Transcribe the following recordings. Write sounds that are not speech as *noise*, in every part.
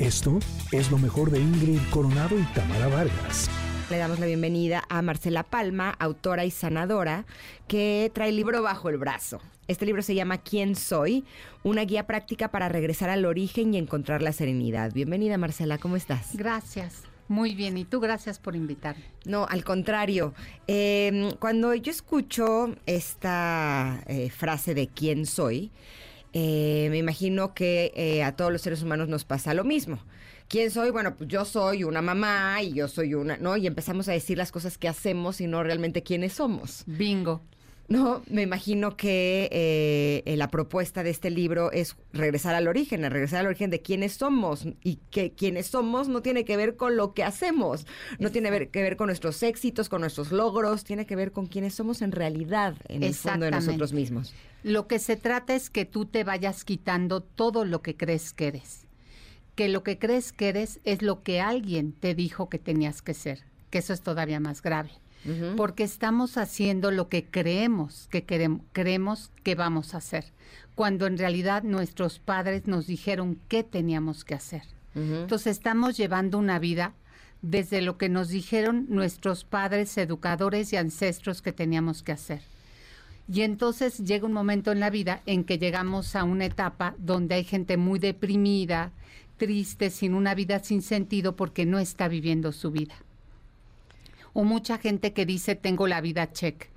Esto es lo mejor de Ingrid Coronado y Tamara Vargas. Le damos la bienvenida a Marcela Palma, autora y sanadora, que trae el libro bajo el brazo. Este libro se llama ¿Quién soy? Una guía práctica para regresar al origen y encontrar la serenidad. Bienvenida Marcela, ¿cómo estás? Gracias. Muy bien, y tú gracias por invitarme. No, al contrario. Em, cuando yo escucho esta eh, frase de quién soy, eh, me imagino que eh, a todos los seres humanos nos pasa lo mismo. ¿Quién soy? Bueno, pues yo soy una mamá y yo soy una, ¿no? Y empezamos a decir las cosas que hacemos y no realmente quiénes somos. Bingo. No, me imagino que eh, la propuesta de este libro es regresar al origen, regresar al origen de quiénes somos y que quiénes somos no tiene que ver con lo que hacemos, no tiene que ver con nuestros éxitos, con nuestros logros, tiene que ver con quiénes somos en realidad, en el fondo de nosotros mismos. Lo que se trata es que tú te vayas quitando todo lo que crees que eres, que lo que crees que eres es lo que alguien te dijo que tenías que ser, que eso es todavía más grave porque estamos haciendo lo que creemos que queremos, creemos que vamos a hacer, cuando en realidad nuestros padres nos dijeron qué teníamos que hacer. Entonces estamos llevando una vida desde lo que nos dijeron nuestros padres, educadores y ancestros que teníamos que hacer. Y entonces llega un momento en la vida en que llegamos a una etapa donde hay gente muy deprimida, triste, sin una vida sin sentido porque no está viviendo su vida o mucha gente que dice tengo la vida check.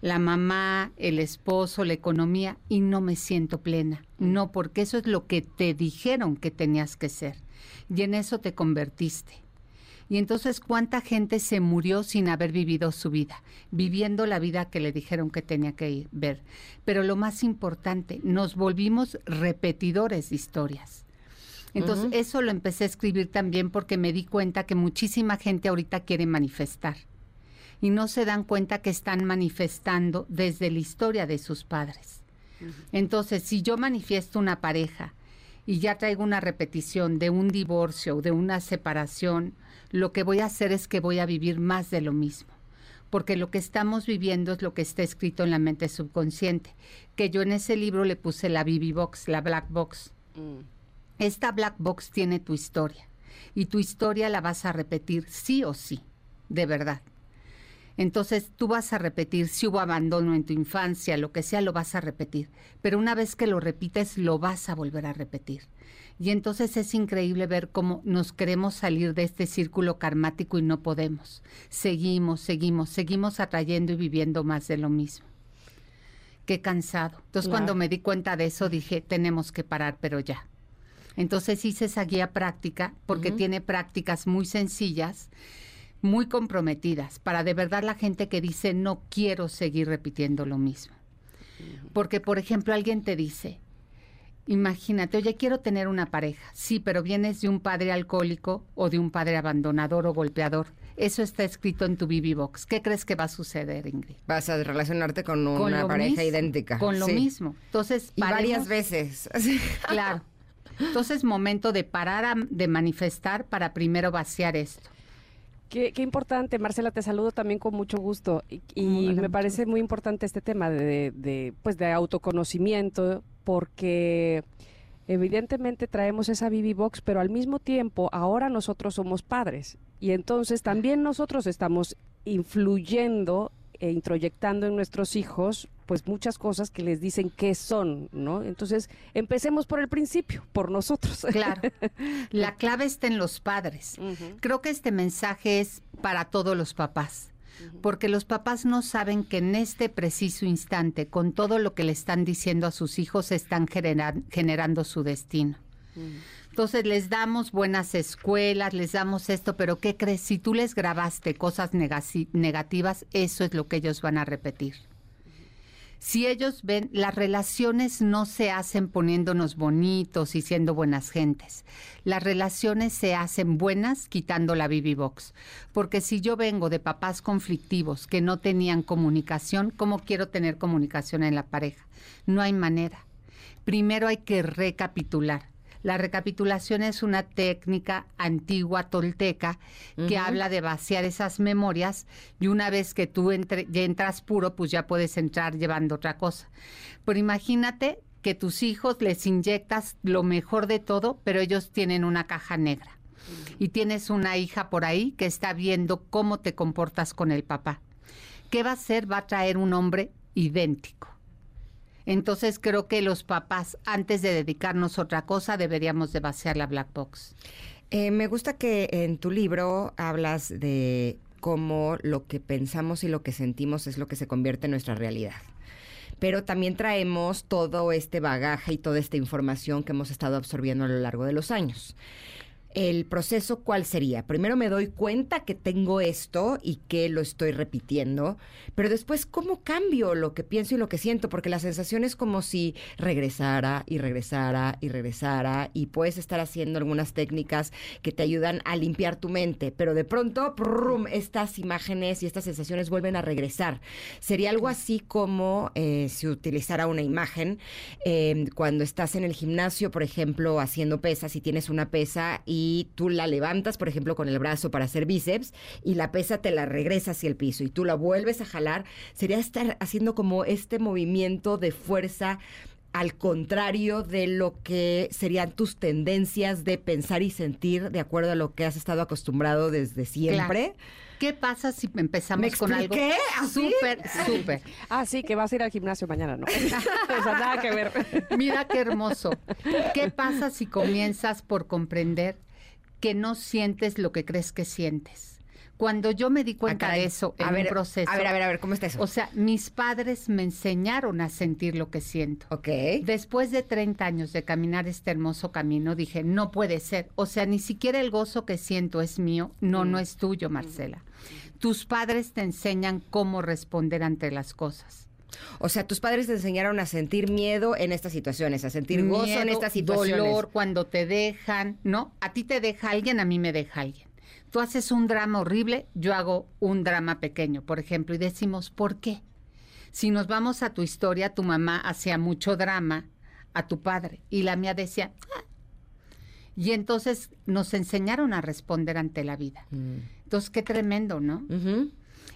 La mamá, el esposo, la economía y no me siento plena. No, porque eso es lo que te dijeron que tenías que ser. Y en eso te convertiste. Y entonces, ¿cuánta gente se murió sin haber vivido su vida? Viviendo la vida que le dijeron que tenía que ver. Pero lo más importante, nos volvimos repetidores de historias. Entonces, eso lo empecé a escribir también porque me di cuenta que muchísima gente ahorita quiere manifestar y no se dan cuenta que están manifestando desde la historia de sus padres. Entonces, si yo manifiesto una pareja y ya traigo una repetición de un divorcio o de una separación, lo que voy a hacer es que voy a vivir más de lo mismo. Porque lo que estamos viviendo es lo que está escrito en la mente subconsciente, que yo en ese libro le puse la BB Box, la Black Box. Mm. Esta black box tiene tu historia y tu historia la vas a repetir sí o sí, de verdad. Entonces tú vas a repetir si hubo abandono en tu infancia, lo que sea, lo vas a repetir. Pero una vez que lo repites, lo vas a volver a repetir. Y entonces es increíble ver cómo nos queremos salir de este círculo karmático y no podemos. Seguimos, seguimos, seguimos atrayendo y viviendo más de lo mismo. Qué cansado. Entonces cuando me di cuenta de eso dije, tenemos que parar, pero ya. Entonces hice esa guía práctica porque tiene prácticas muy sencillas, muy comprometidas, para de verdad la gente que dice no quiero seguir repitiendo lo mismo. Porque, por ejemplo, alguien te dice, imagínate, oye, quiero tener una pareja. Sí, pero vienes de un padre alcohólico o de un padre abandonador o golpeador. Eso está escrito en tu BB Box. ¿Qué crees que va a suceder, Ingrid? Vas a relacionarte con una pareja idéntica. Con lo mismo. Entonces, y varias veces. claro. Entonces, momento de parar de manifestar para primero vaciar esto. Qué, importante, Marcela, te saludo también con mucho gusto. Y, me parece muy importante este tema de, pues de autoconocimiento porque evidentemente traemos esa BB Box, pero al mismo tiempo ahora nosotros somos padres. Y entonces también nosotros estamos influyendo e introyectando en nuestros hijos pues muchas cosas que les dicen qué son, ¿no? Entonces, empecemos por el principio, por nosotros. Claro. *laughs* La clave está en los padres. Creo que este mensaje es para todos los papás. Porque los papás no saben que en este preciso instante, con todo lo que le están diciendo a sus hijos, están generando su destino. Entonces les damos buenas escuelas, les damos esto, pero ¿qué crees? Si tú les grabaste cosas negativas, eso es lo que ellos van a repetir. Si ellos ven, las relaciones no se hacen poniéndonos bonitos y siendo buenas gentes. Las relaciones se hacen buenas quitando la BB Box. Porque si yo vengo de papás conflictivos que no tenían comunicación, ¿cómo quiero tener comunicación en la pareja? No hay manera. Primero hay que recapitular la recapitulación es una técnica antigua tolteca que habla de vaciar esas memorias y una vez que tú ya entras puro, pues ya puedes entrar llevando otra cosa. Pero imagínate que tus hijos les inyectas lo mejor de todo, pero ellos tienen una caja negra. Y tienes una hija por ahí que está viendo cómo te comportas con el papá. ¿Qué va a hacer? Va a traer un hombre idéntico. Entonces creo que los papás, antes de dedicarnos a otra cosa, deberíamos de vaciar la black box. Eh, me gusta que en tu libro hablas de cómo lo que pensamos y lo que sentimos es lo que se convierte en nuestra realidad pero también traemos todo este bagaje y toda esta información que hemos estado absorbiendo a lo largo de los años el proceso, ¿cuál sería? Primero me doy cuenta que tengo esto y que lo estoy repitiendo, pero después, ¿cómo cambio lo que pienso y lo que siento? Porque la sensación es como si regresara y regresara y regresara y puedes estar haciendo algunas técnicas que te ayudan a limpiar tu mente, pero de pronto, estas imágenes y estas sensaciones vuelven a regresar. Sería algo así como eh, si utilizara una imagen eh, cuando estás en el gimnasio, por ejemplo, haciendo pesas y tienes una pesa y y tú la levantas, por ejemplo, con el brazo para hacer bíceps y la pesa te la regresa hacia el piso y tú la vuelves a jalar, sería estar haciendo como este movimiento de fuerza al contrario de lo que serían tus tendencias de pensar y sentir de acuerdo a lo que has estado acostumbrado desde siempre. ¿Qué pasa si empezamos con algo súper, súper? Ah, sí, que vas a ir al gimnasio mañana, ¿no? *laughs* o sea, nada que ver. Mira qué hermoso. ¿Qué pasa si comienzas por comprender que no sientes lo que crees que sientes. Cuando yo me di ah, cuenta de eso en un proceso. A ver, a ver, a ver, ¿cómo está eso? O sea, mis padres me enseñaron a sentir lo que siento. Ok. Después de 30 años de caminar este hermoso camino, dije, no puede ser. O sea, ni siquiera el gozo que siento es mío. No, no es tuyo, Marcela. Tus padres te enseñan cómo responder ante las cosas. O sea, tus padres te enseñaron a sentir miedo en estas situaciones, a sentir gozo en estas situaciones. dolor cuando te dejan, ¿no? A ti te deja alguien, a mí me deja alguien. Tú haces un drama horrible, yo hago un drama pequeño, por ejemplo, y decimos, ¿por qué? Si nos vamos a tu historia, tu mamá hacía mucho drama a tu padre y la mía decía, ah". y entonces nos enseñaron a responder ante la vida. Mm. Entonces, qué tremendo, ¿no?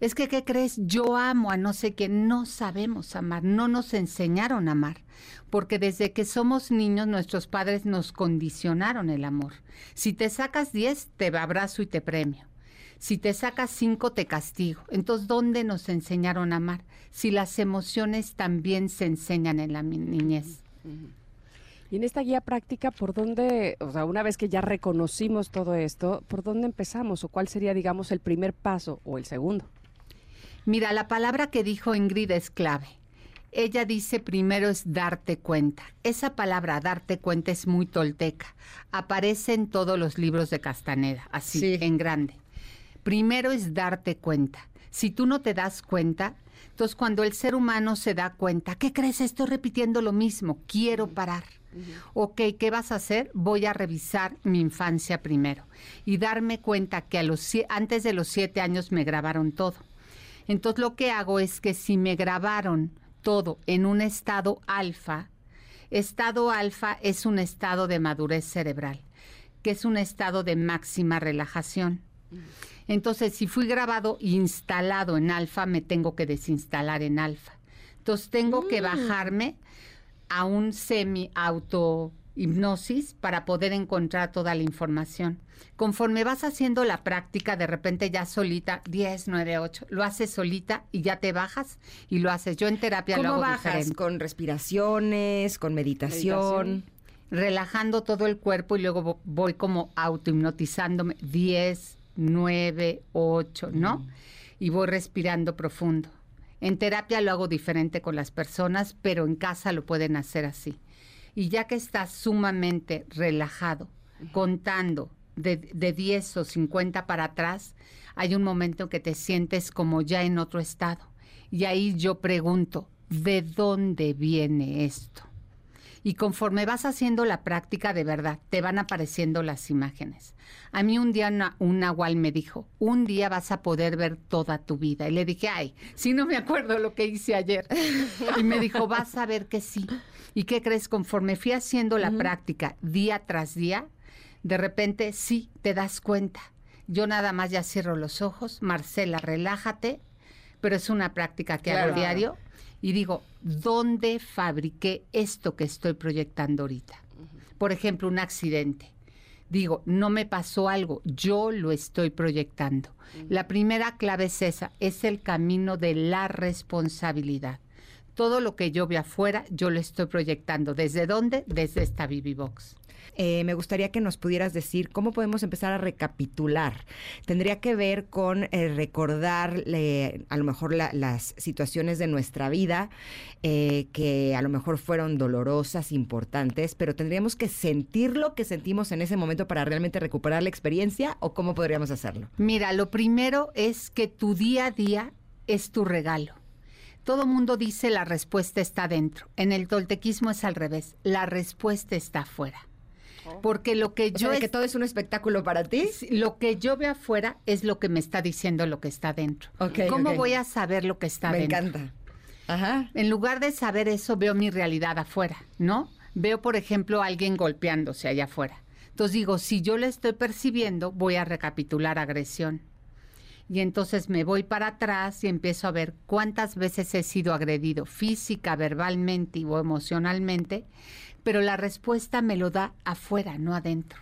Es que, ¿qué crees? Yo amo a no sé qué, no sabemos amar, no nos enseñaron a amar, porque desde que somos niños nuestros padres nos condicionaron el amor. Si te sacas 10, te abrazo y te premio. Si te sacas 5, te castigo. Entonces, ¿dónde nos enseñaron a amar? Si las emociones también se enseñan en la niñez. Y en esta guía práctica, ¿por dónde, o sea, una vez que ya reconocimos todo esto, ¿por dónde empezamos? ¿O cuál sería, digamos, el primer paso o el segundo? Mira, la palabra que dijo Ingrid es clave. Ella dice primero es darte cuenta. Esa palabra darte cuenta es muy tolteca. Aparece en todos los libros de Castaneda, así, en grande. Primero es darte cuenta. Si tú no te das cuenta, entonces cuando el ser humano se da cuenta, ¿qué crees? Estoy repitiendo lo mismo, quiero parar. Ok, ¿qué vas a hacer? Voy a revisar mi infancia primero y darme cuenta que a los, antes de los siete años me grabaron todo entonces lo que hago es que si me grabaron todo en un estado alfa, estado alfa es un estado de madurez cerebral, que es un estado de máxima relajación. Entonces, si fui grabado e instalado en alfa, me tengo que desinstalar en alfa. Entonces, tengo que mm. bajarme a un semi auto hipnosis para poder encontrar toda la información. Conforme vas haciendo la práctica, de repente ya solita, 10, 9, 8, lo haces solita y ya te bajas y lo haces. Yo en terapia lo hago bajas? ¿Con respiraciones, con meditación? Relajando todo el cuerpo y luego voy como autohipnotizándome, 10, 9, 8, ¿no? Mm. Y voy respirando profundo. En terapia lo hago diferente con las personas, pero en casa lo pueden hacer así. Y ya que estás sumamente relajado, contando de, de 10 o 50 para atrás, hay un momento que te sientes como ya en otro estado. Y ahí yo pregunto, ¿de dónde viene esto? Y conforme vas haciendo la práctica de verdad, te van apareciendo las imágenes. A mí un día un nahual me dijo, un día vas a poder ver toda tu vida. Y le dije, ay, si no me acuerdo lo que hice ayer. *laughs* Y me dijo, vas a ver que sí. ¿Y qué crees? Conforme fui haciendo la práctica día tras día, de repente sí te das cuenta. Yo nada más ya cierro los ojos, Marcela, relájate, pero es una práctica que hago diario y digo, ¿dónde fabriqué esto que estoy proyectando ahorita? Por ejemplo, un accidente. Digo, no me pasó algo, yo lo estoy proyectando. La primera clave es esa, es el camino de la responsabilidad. Todo lo que yo veo afuera, yo lo estoy proyectando. ¿Desde dónde? Desde esta Box. Eh, me gustaría que nos pudieras decir cómo podemos empezar a recapitular. Tendría que ver con eh, recordar a lo mejor las situaciones de nuestra vida eh, que a lo mejor fueron dolorosas, importantes, pero tendríamos que sentir lo que sentimos en ese momento para realmente recuperar la experiencia o cómo podríamos hacerlo. Mira, lo primero es que tu día a día es tu regalo. Todo mundo dice la respuesta está dentro. En el toltequismo es al revés. La respuesta está afuera. Porque lo que yo... que todo es un espectáculo para ti. Lo que yo veo afuera es lo que me está diciendo lo que está dentro. ¿Cómo voy a saber lo que está dentro? Me encanta. Ajá. En lugar de saber eso, veo mi realidad afuera, ¿no? Veo, por ejemplo, a alguien golpeándose allá afuera. Entonces digo, si yo le estoy percibiendo, voy a recapitular agresión. Y entonces me voy para atrás y empiezo a ver cuántas veces he sido agredido física, verbalmente o emocionalmente pero la respuesta me lo da afuera, no adentro.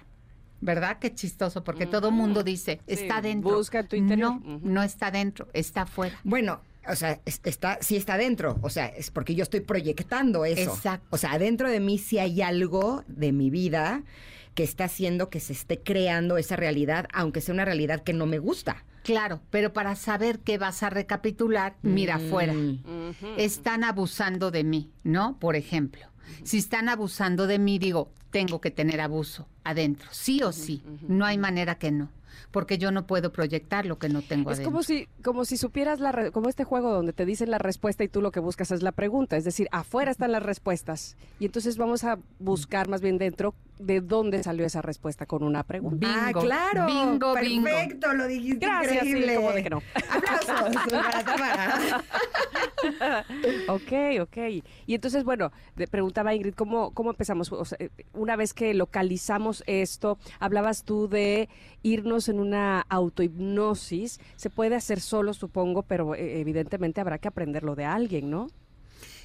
¿Verdad? Qué chistoso, porque todo todo mundo dice, está dentro. Busca tu interior. No, no está dentro, está afuera. Bueno, o sea, está, sí está dentro. O sea, es porque yo estoy proyectando eso. Exacto. O sea, adentro de mí sí hay algo de mi vida que está haciendo que se esté creando esa realidad, aunque sea una realidad que no me gusta. Claro, pero para saber qué vas a recapitular, mira afuera. Mm. Están abusando de mí, ¿no? Por ejemplo. Si están abusando de mí, digo, tengo que tener abuso adentro, sí o sí. No hay manera que no porque yo no puedo proyectar lo que no tengo es como si como si supieras la como este juego donde te dicen la respuesta y tú lo que buscas es la pregunta es decir afuera están las respuestas. Y entonces vamos a buscar más bien dentro de dónde salió esa respuesta con una pregunta. Ah claro. bingo perfecto lo dijiste Gracias, increíble. sí, de que no. Aplausos *laughs* para Tamara *laughs* ok ok y entonces bueno preguntaba Ingrid cómo cómo empezamos una vez que localizamos esto hablabas tú de irnos en una autohipnosis. Se puede hacer solo, supongo, pero eh, evidentemente habrá que aprenderlo de alguien, ¿no?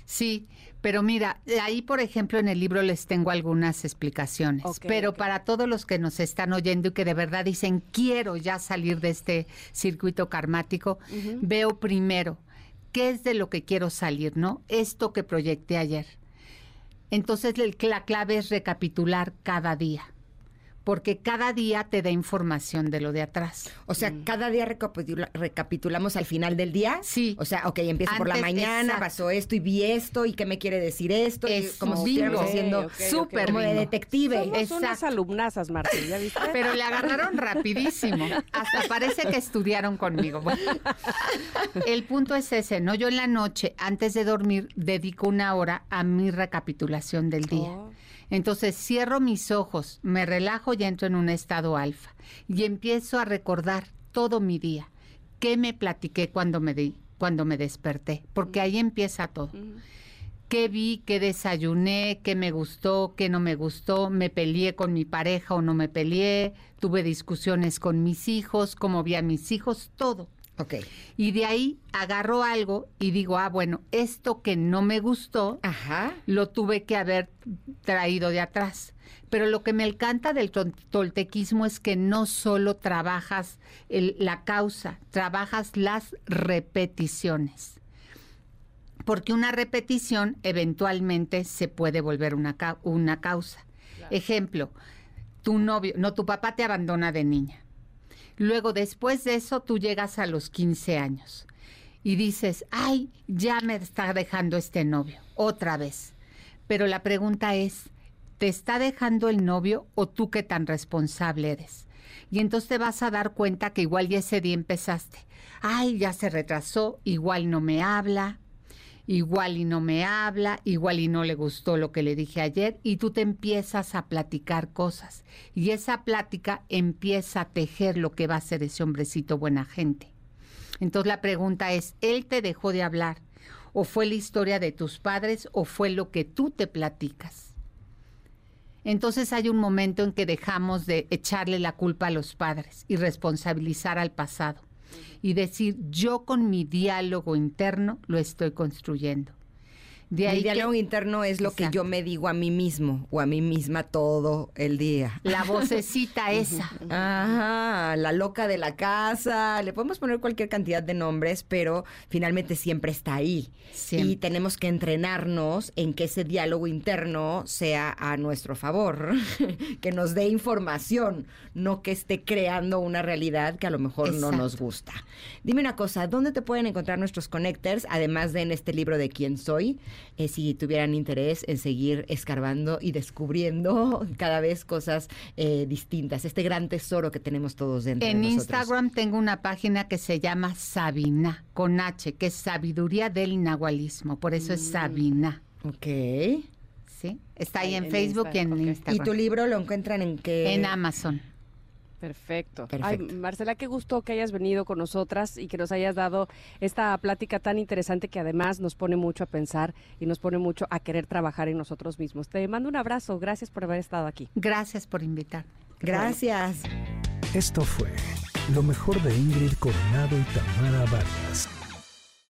Sí, pero mira, ahí por ejemplo en el libro les tengo algunas explicaciones, pero para todos los que nos están oyendo y que de verdad dicen quiero ya salir de este circuito karmático, veo primero qué es de lo que quiero salir, ¿no? Esto que proyecté ayer. Entonces la clave es recapitular cada día porque cada día te da información de lo de atrás. O sea, mm. cada día recapitulamos al final del día. Sí. O sea, ok, empiezo por la mañana, pasó esto y vi esto y qué me quiere decir esto. como si estuviéramos haciendo súper como de detective. Somos unas alumnasas, Martín, ¿ya viste? *laughs* Pero le agarraron rapidísimo. Hasta parece que estudiaron conmigo. el punto es ese, ¿no? Yo en la noche, antes de dormir, dedico una hora a mi recapitulación del día. Oh. Entonces cierro mis ojos, me relajo y entro en un estado alfa y empiezo a recordar todo mi día. ¿Qué me platiqué cuando me di, cuando me desperté? Porque ahí empieza todo. ¿Qué vi? ¿Qué desayuné? ¿Qué me gustó? ¿Qué no me gustó? ¿Me peleé con mi pareja o no me peleé? ¿Tuve discusiones con mis hijos? ¿Cómo vi a mis hijos? Todo. Ok. Y de ahí agarro algo y digo, ah, bueno, esto que no me gustó, lo tuve que haber traído de atrás. Pero lo que me encanta del toltequismo es que no solo trabajas la causa, trabajas las repeticiones. Porque una repetición eventualmente se puede volver una, una causa. Ejemplo, tu novio, no, tu papá te abandona de niña Luego, después de eso, tú llegas a los 15 años y dices, ay, ya me está dejando este novio, otra vez. Pero la pregunta es, ¿te está dejando el novio o tú qué tan responsable eres? Y entonces te vas a dar cuenta que igual ya ese día empezaste. Ay, ya se retrasó, igual no me habla, igual y no me habla, igual y no le gustó lo que le dije ayer, y tú te empiezas a platicar cosas. Y esa plática empieza a tejer lo que va a ser ese hombrecito buena gente. Entonces la pregunta es, ¿él te dejó de hablar? ¿O fue la historia de tus padres? ¿O fue lo que tú te platicas? Entonces hay un momento en que dejamos de echarle la culpa a los padres y responsabilizar al pasado y decir, yo con mi diálogo interno lo estoy construyendo. El diálogo interno es lo que yo me digo a mí mismo o a mí misma todo el día. La *laughs* vocecita esa. Ajá, la loca de la casa. Le podemos poner cualquier cantidad de nombres, pero finalmente siempre está ahí. Y tenemos que entrenarnos en que ese diálogo interno sea a nuestro favor, *laughs* que nos dé información, no que esté creando una realidad que a lo mejor no nos gusta. Dime una cosa, ¿dónde te pueden encontrar nuestros connectors, además de en este libro de quién soy? Eh, si tuvieran interés en seguir escarbando y descubriendo *laughs* cada vez cosas eh, distintas, este gran tesoro que tenemos todos dentro en de nosotros. Instagram tengo una página que se llama Sabina, con H, que es sabiduría del nahualismo, por eso es mm. Sabina. Ok. Sí, está ahí en, Facebook y en Instagram. ¿Y tu libro lo encuentran en qué? En Amazon. Perfecto. Ay, Marcela, qué gusto que hayas venido con nosotras y que nos hayas dado esta plática tan interesante que además nos pone mucho a pensar y nos pone mucho a querer trabajar en nosotros mismos. Te mando un abrazo. Gracias por haber estado aquí. Gracias por invitarme. Gracias. Esto fue lo mejor de Ingrid Coronado y Tamara Vargas.